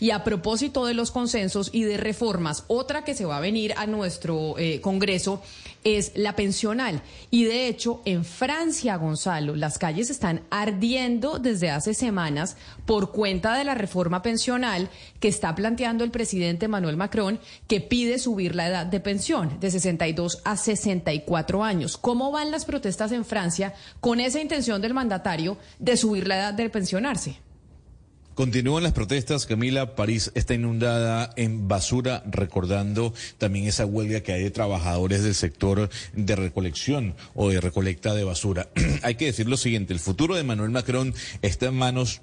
Y a propósito de los consensos y de reformas, otra que se va a venir a nuestro eh, Congreso es la pensional. Y de hecho, en Francia, Gonzalo, las calles están ardiendo desde hace semanas por cuenta de la reforma pensional que está planteando el presidente Emmanuel Macron, que pide subir la edad de pensión de 62 a 64 años. ¿Cómo van las protestas en Francia con esa intención del mandatario de subir la edad de pensionarse? Continúan las protestas, Camila. París está inundada en basura, recordando también esa huelga que hay de trabajadores del sector de recolección o de recolecta de basura. hay que decir lo siguiente, el futuro de Manuel Macron está en manos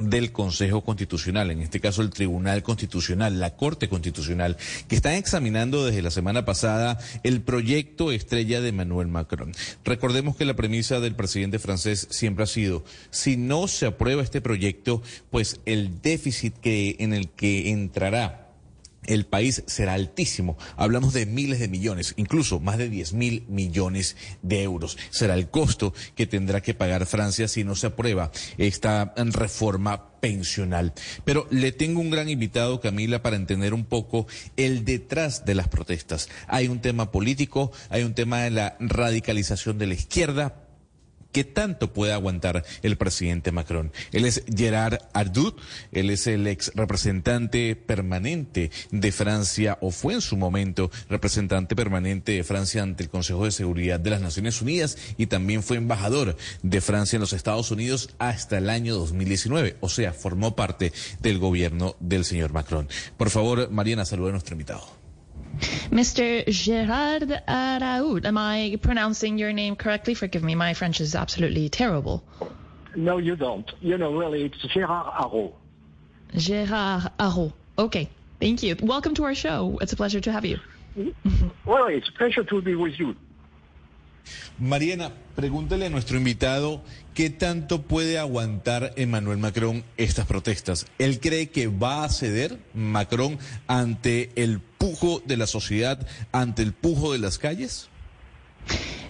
del Consejo Constitucional, en este caso el Tribunal Constitucional, la Corte Constitucional, que están examinando desde la semana pasada el proyecto estrella de Manuel Macron. Recordemos que la premisa del presidente francés siempre ha sido, si no se aprueba este proyecto, pues el déficit que, en el que entrará el país será altísimo. Hablamos de miles de millones, incluso más de 10 mil millones de euros. Será el costo que tendrá que pagar Francia si no se aprueba esta reforma pensional. Pero le tengo un gran invitado, Camila, para entender un poco el detrás de las protestas. Hay un tema político, hay un tema de la radicalización de la izquierda, ¿Qué tanto puede aguantar el presidente Macron? Él es Gerard Ardoux, él es el ex representante permanente de Francia, o fue en su momento representante permanente de Francia ante el Consejo de Seguridad de las Naciones Unidas y también fue embajador de Francia en los Estados Unidos hasta el año 2019, o sea, formó parte del gobierno del señor Macron. Por favor, Mariana, saluda a nuestro invitado. Mr. Gerard Araud. Am I pronouncing your name correctly? Forgive me, my French is absolutely terrible. No, you don't. You know, really, it's Gerard Araud. Gerard Araud. Okay, thank you. Welcome to our show. It's a pleasure to have you. Well, it's a pleasure to be with you. Mariana, pregúntale a nuestro invitado qué tanto puede aguantar Emmanuel Macron estas protestas. ¿Él cree que va a ceder Macron ante el pujo de la sociedad, ante el pujo de las calles?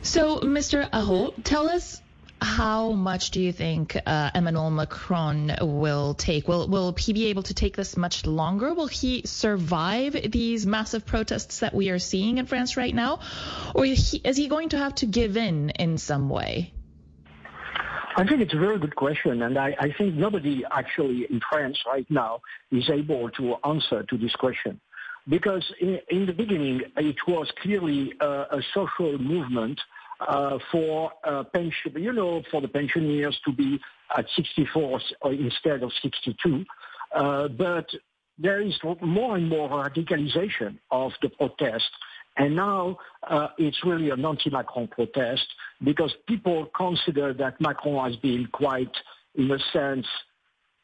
So, Mr. Aho, tell us how much do you think uh, Emmanuel Macron will take? Will will he be able to take this much longer? Will he survive these massive protests that we are seeing in France right now, or is he, is he going to have to give in in some way? I think it's a very good question, and I, I think nobody actually in France right now is able to answer to this question. Because in, in the beginning, it was clearly uh, a social movement uh, for uh, pension, you know, for the pensioners to be at 64 instead of 62. Uh, but there is more and more radicalization of the protest. And now uh, it's really an anti-Macron protest because people consider that Macron has been quite, in a sense,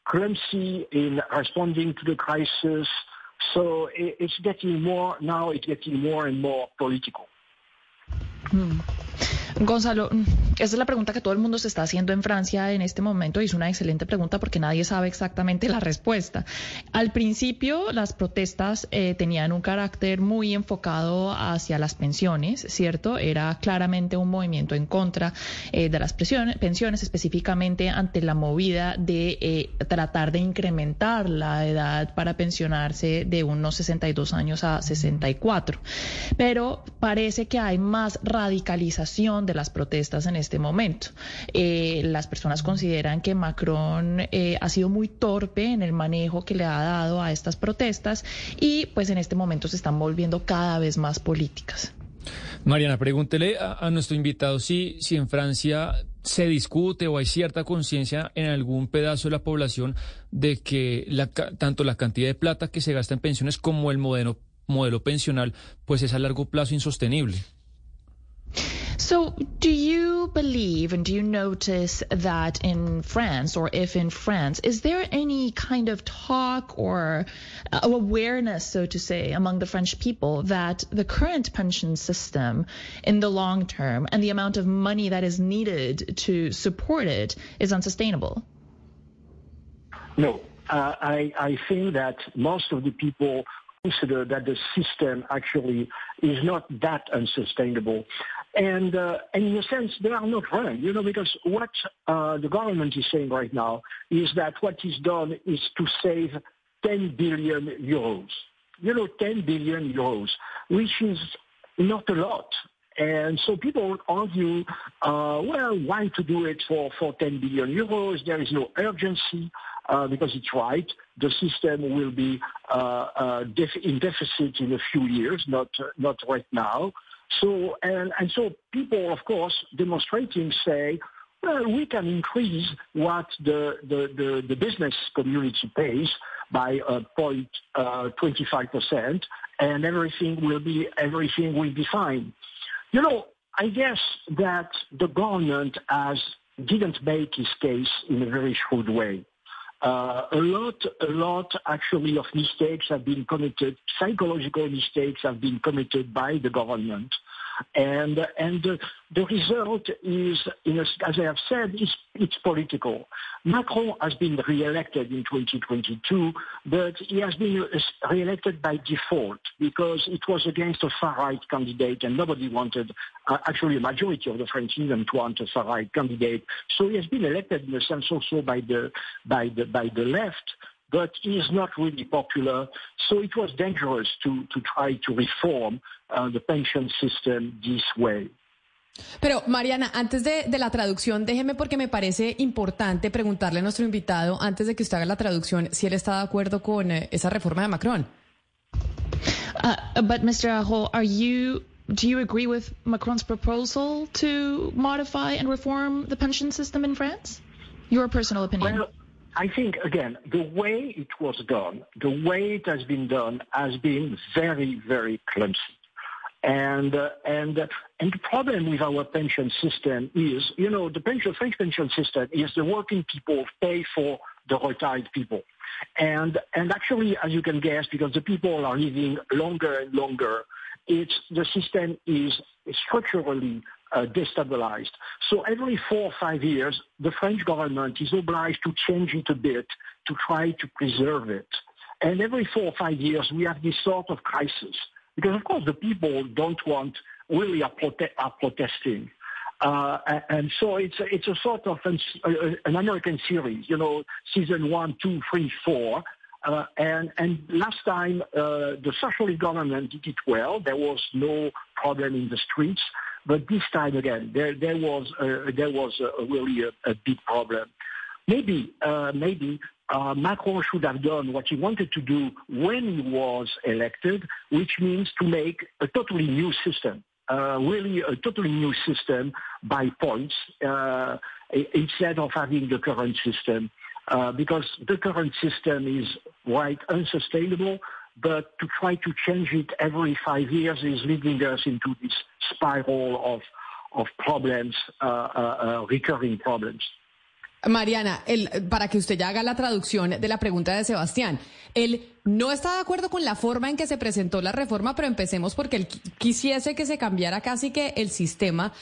clumsy in responding to the crisis. So it's getting more, now it's getting more and more political. Hmm. Gonzalo, esa es la pregunta que todo el mundo se está haciendo en Francia en este momento y es una excelente pregunta porque nadie sabe exactamente la respuesta. Al principio, las protestas eh, tenían un carácter muy enfocado hacia las pensiones, ¿cierto? Era claramente un movimiento en contra eh, de las pensiones, específicamente ante la movida de eh, tratar de incrementar la edad para pensionarse de unos 62 años a 64. Pero parece que hay más radicalización de las protestas en este momento. Eh, las personas consideran que Macron eh, ha sido muy torpe en el manejo que le ha dado a estas protestas y pues en este momento se están volviendo cada vez más políticas. Mariana, pregúntele a, nuestro invitado si, si en Francia se discute o hay cierta conciencia en algún pedazo de la población de que tanto la cantidad de plata que se gasta en pensiones como el modelo, modelo pensional pues es a largo plazo insostenible. So, do you believe and do you notice that in France, or if in France, is there any kind of talk or uh, awareness, so to say, among the French people that the current pension system in the long term and the amount of money that is needed to support it is unsustainable? No. Uh, I, I think that most of the people consider that the system actually is not that unsustainable. And, uh, and in a sense, they are not wrong, you know, because what uh, the government is saying right now is that what is done is to save 10 billion euros. You know, 10 billion euros, which is not a lot. And so people argue, uh, well, why to do it for, for 10 billion euros? There is no urgency uh, because it's right. The system will be uh, uh def- in deficit in a few years, not not right now. So and and so people, of course, demonstrating say, well, we can increase what the the, the, the business community pays by uh, 0.25%, and everything will be everything will be fine. You know, I guess that the government has didn't make his case in a very shrewd way. Uh, a lot, a lot actually of mistakes have been committed, psychological mistakes have been committed by the government. And, and the, result is, a, as I have said, is, it's political. Macron has been re-elected in 2022, but he has been re-elected by default because it was against a far-right candidate and nobody wanted, uh, actually a majority of the French didn't want a far-right candidate. So he has been elected in a sense also by the, by the, by the left but is not really popular. So it was dangerous to, to try to reform uh, the pension system this way. Pero Mariana, antes de, de, la traducción, déjeme porque me parece importante preguntarle a nuestro invitado, antes de que usted haga la traducción, si él está de acuerdo con eh, esa reforma de Macron. Uh, but Mr. Araud, are you do you agree with Macron's proposal to modify and reform the pension system in France? Your personal opinion. Well, I think, again, the way it was done, the way it has been done has been very, very clumsy. And, uh, and, uh, and the problem with our pension system is, you know, the pension, French pension system is the working people pay for the retired people. And, and actually, as you can guess, because the people are living longer and longer, it's, the system is structurally uh, destabilized. So every four or five years, the French government is obliged to change it a bit to try to preserve it. And every four or five years, we have this sort of crisis. Because, of course, the people don't want, really are, prote- are protesting. Uh, and so it's a, it's a sort of an, an, American series, you know, season one, two, three, four. Uh, and, and last time, uh, the socialist government did it well. There was no problem in the streets. But this time again, there, there was, a, there was a, really a, a, big problem. Maybe, uh, maybe uh, Macron should have done what he wanted to do when he was elected, which means to make a totally new system. Uh, really a totally new system by points uh, instead of having the current system. Uh, because the current system is quite unsustainable, but to try to change it every five years is leading us into this spiral of, of problems, uh, uh, uh, recurring problems. Mariana, el, para que usted ya haga la traducción de la pregunta de Sebastián, él no está de acuerdo con la forma en que se presentó la reforma, pero empecemos porque él quisiese que se cambiara casi que el sistema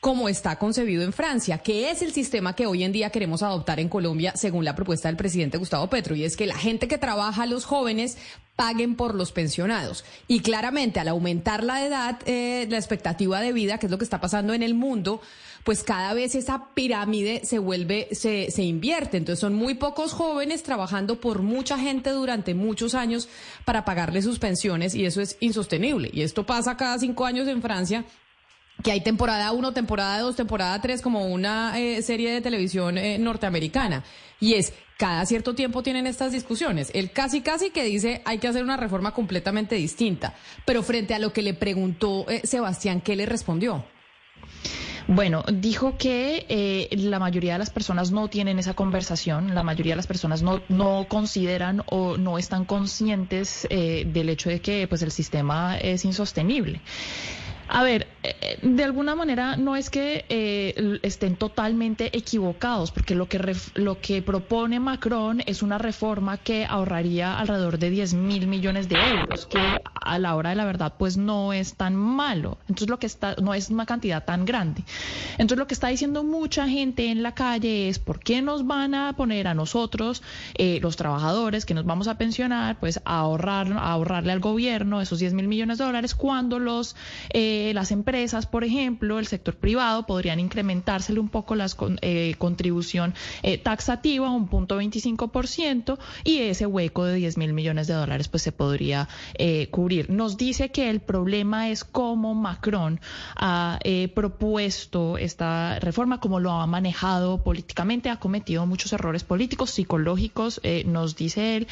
como está concebido en Francia, que es el sistema que hoy en día queremos adoptar en Colombia según la propuesta del presidente Gustavo Petro, y es que la gente que trabaja, los jóvenes, paguen por los pensionados. Y claramente al aumentar la edad, eh, la expectativa de vida, que es lo que está pasando en el mundo, pues cada vez esa pirámide se vuelve, se, se invierte. Entonces son muy pocos jóvenes trabajando por mucha gente durante muchos años para pagarle sus pensiones y eso es insostenible. Y esto pasa cada cinco años en Francia que hay temporada 1, temporada 2, temporada 3, como una eh, serie de televisión eh, norteamericana. Y es, cada cierto tiempo tienen estas discusiones. Él casi, casi que dice hay que hacer una reforma completamente distinta. Pero frente a lo que le preguntó eh, Sebastián, ¿qué le respondió? Bueno, dijo que la mayoría de las personas no tienen esa conversación, la mayoría de las personas no, no consideran o no están conscientes del hecho de que pues, el sistema es insostenible. A ver, eh, de alguna manera no es que eh, estén totalmente equivocados, porque lo que, lo que propone Macron es una reforma que ahorraría alrededor de 10 mil millones de euros, que a la hora de la verdad pues no es tan malo. Entonces lo que está, no es una cantidad tan grande. Entonces lo que está diciendo mucha gente en la calle es por qué nos van a poner a nosotros, eh, los trabajadores que nos vamos a pensionar, pues a ahorrar, ahorrarle al gobierno esos 10 mil millones de dólares cuando los eh, las empresas, por ejemplo, el sector privado, podrían incrementársele un poco la eh, contribución eh, taxativa, un punto 25%, y ese hueco de 10 mil millones de dólares pues se podría cubrir. Nos dice que el problema es cómo Macron ha propuesto esta reforma, cómo lo ha manejado políticamente, ha cometido muchos errores políticos, psicológicos, nos dice él,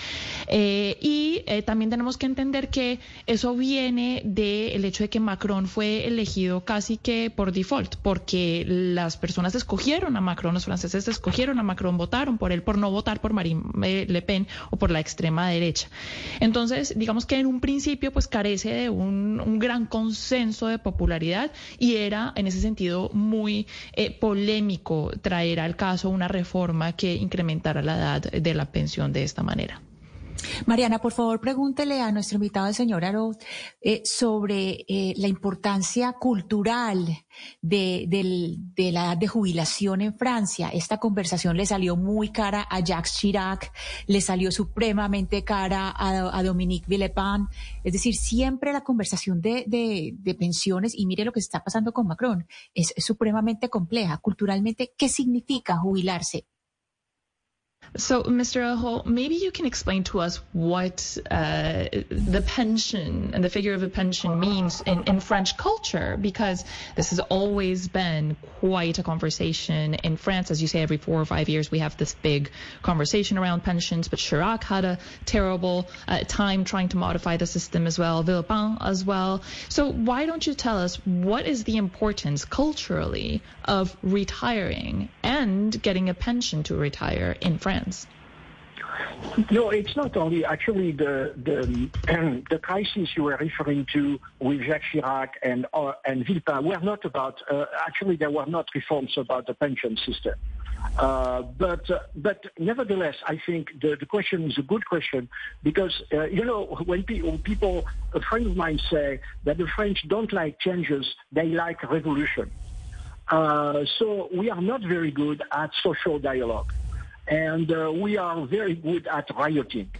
y también tenemos que entender que eso viene del hecho de que Macron fue elegido casi que por default, porque las personas escogieron a Macron, los franceses escogieron a Macron, votaron por él, por no votar por Marine Le Pen o por la extrema derecha. Entonces, digamos que en un principio pues carece de un, gran consenso de popularidad y era en ese sentido muy eh, polémico traer al caso una reforma que incrementara la edad de la pensión de esta manera. Mariana, por favor, pregúntele a nuestro invitado, el señor Aro, eh, sobre eh, la importancia cultural de, la edad de jubilación en Francia. Esta conversación le salió muy cara a Jacques Chirac, le salió supremamente cara a, Dominique Villepin. Es decir, siempre la conversación de, pensiones, y mire lo que está pasando con Macron, es supremamente compleja. Culturalmente, ¿qué significa jubilarse? So, Mr. Araud, maybe you can explain to us what uh, the pension and the figure of a pension means in, in French culture, because this has always been quite a conversation in France. As you say, every four or five years we have this big conversation around pensions, but Chirac had a terrible uh, time trying to modify the system as well, Villepin as well. So, why don't you tell us what is the importance culturally of retiring and getting a pension to retire in France? No, it's not only actually the the um, the crisis you were referring to with Jacques Chirac and uh, and Villepin were not about. Uh, actually, there were not reforms about the pension system. Uh, but uh, but nevertheless, I think the, the question is a good question because uh, you know when people, people a friend of mine say that the French don't like changes, they like revolution. Uh, so we are not very good at social dialogue and uh, we are very good at rioting.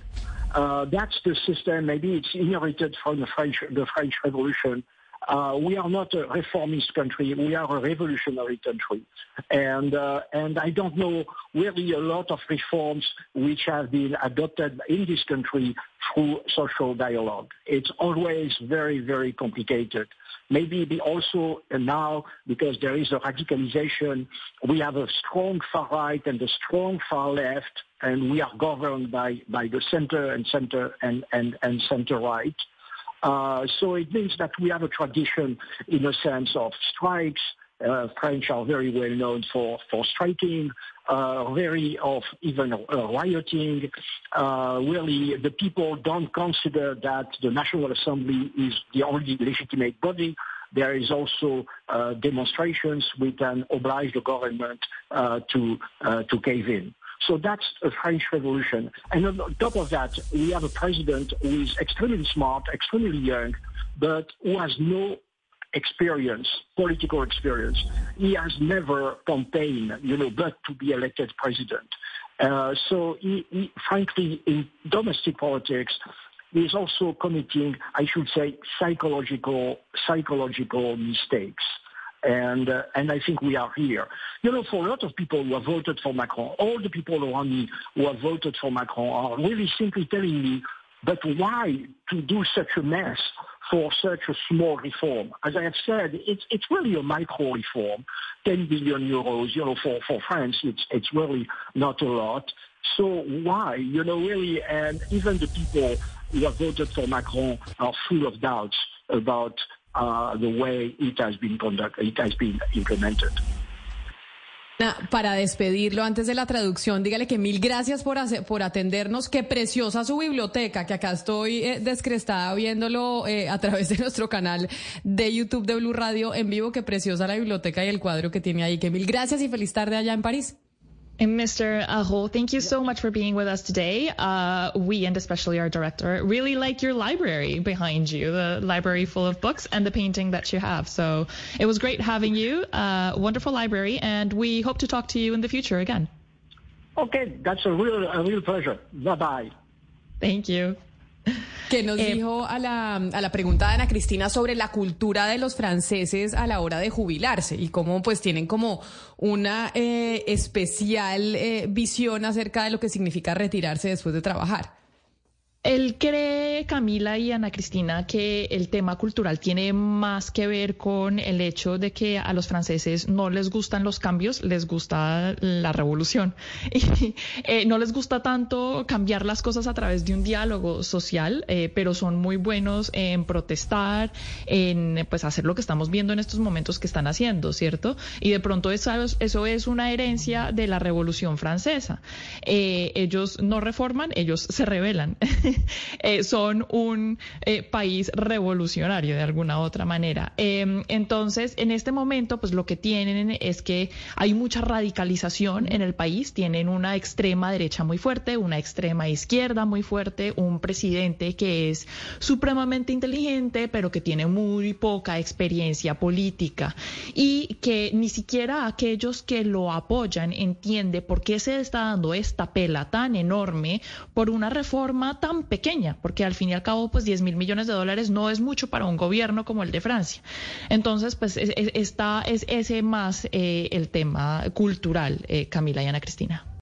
Uh, that's the system. Maybe it's inherited from the French, the French Revolution. Uh, we are not a reformist country. We are a revolutionary country. And, uh, and I don't know really a lot of reforms which have been adopted in this country through social dialogue. It's always very, very complicated. Maybe also now, because there is a radicalization, we have a strong far right and a strong far left, and we are governed by, by the center and center and, and, and center right. Uh, so it means that we have a tradition in a sense of strikes. Uh, French are very well known for, for striking, uh, very of even uh, rioting. Uh, really, the people don't consider that the National Assembly is the only legitimate body. There is also uh, demonstrations which can oblige the government to to cave in. So that's a French Revolution. And on top of that, we have a president who is extremely smart, extremely young, but who has no experience, political experience. He has never campaigned, you know, but to be elected president. Uh, so he, he, frankly, in domestic politics, is also committing, I should say, psychological, psychological mistakes. And, uh, and I think we are here. You know, for a lot of people who have voted for Macron, all the people around me who have voted for Macron are really simply telling me, but why to do such a mess for such a small reform? As I have said, it's, it's really a micro reform, 10 billion euros, you know, for, for France, it's, it's really not a lot. So why, you know, really, and even the people who have voted for Macron are full of doubts about uh, the way it has been conducted, it has been implemented. Para despedirlo antes de la traducción, dígale que mil gracias por, por atendernos. Qué preciosa su biblioteca, que acá estoy eh, descrestada viéndolo eh, a través de nuestro canal de YouTube de Blue Radio en vivo. Qué preciosa la biblioteca y el cuadro que tiene ahí. Que mil gracias y feliz tarde allá en París. And Mr. Araud, thank you so much for being with us today. Uh, we, and especially our director, really like your library behind you, the library full of books and the painting that you have. So it was great having you. Uh, wonderful library, and we hope to talk to you in the future again. Okay, that's a real, a real pleasure. Bye bye. Thank you. ¿Qué nos Eh, dijo a la, a la pregunta de Ana Cristina sobre la cultura de los franceses a la hora de jubilarse y cómo pues tienen como una eh, especial eh, visión acerca de lo que significa retirarse después de trabajar? Él cree, Camila y Ana Cristina, que el tema cultural tiene más que ver con el hecho de que a los franceses no les gustan los cambios, les gusta la revolución. Eh, no les gusta tanto cambiar las cosas a través de un diálogo social, eh, pero son muy buenos en protestar, en pues hacer lo que estamos viendo en estos momentos que están haciendo, ¿cierto? Y de pronto eso, eso es una herencia de la revolución francesa. Eh, ellos no reforman, ellos se rebelan. eh, son un eh, país revolucionario de alguna otra manera. Eh, entonces, en este momento, pues lo que tienen es que hay mucha radicalización en el país, tienen una extrema derecha muy fuerte, una extrema izquierda muy fuerte, un presidente que es supremamente inteligente, pero que tiene muy poca experiencia política y que ni siquiera aquellos que lo apoyan entiende por qué se está dando esta pela tan enorme por una reforma pequeña, porque al fin y al cabo, pues 10 mil millones de dólares no es mucho para un gobierno como el de Francia. Entonces, pues es, es, está, es ese más eh, el tema cultural, eh, Camila y Ana Cristina.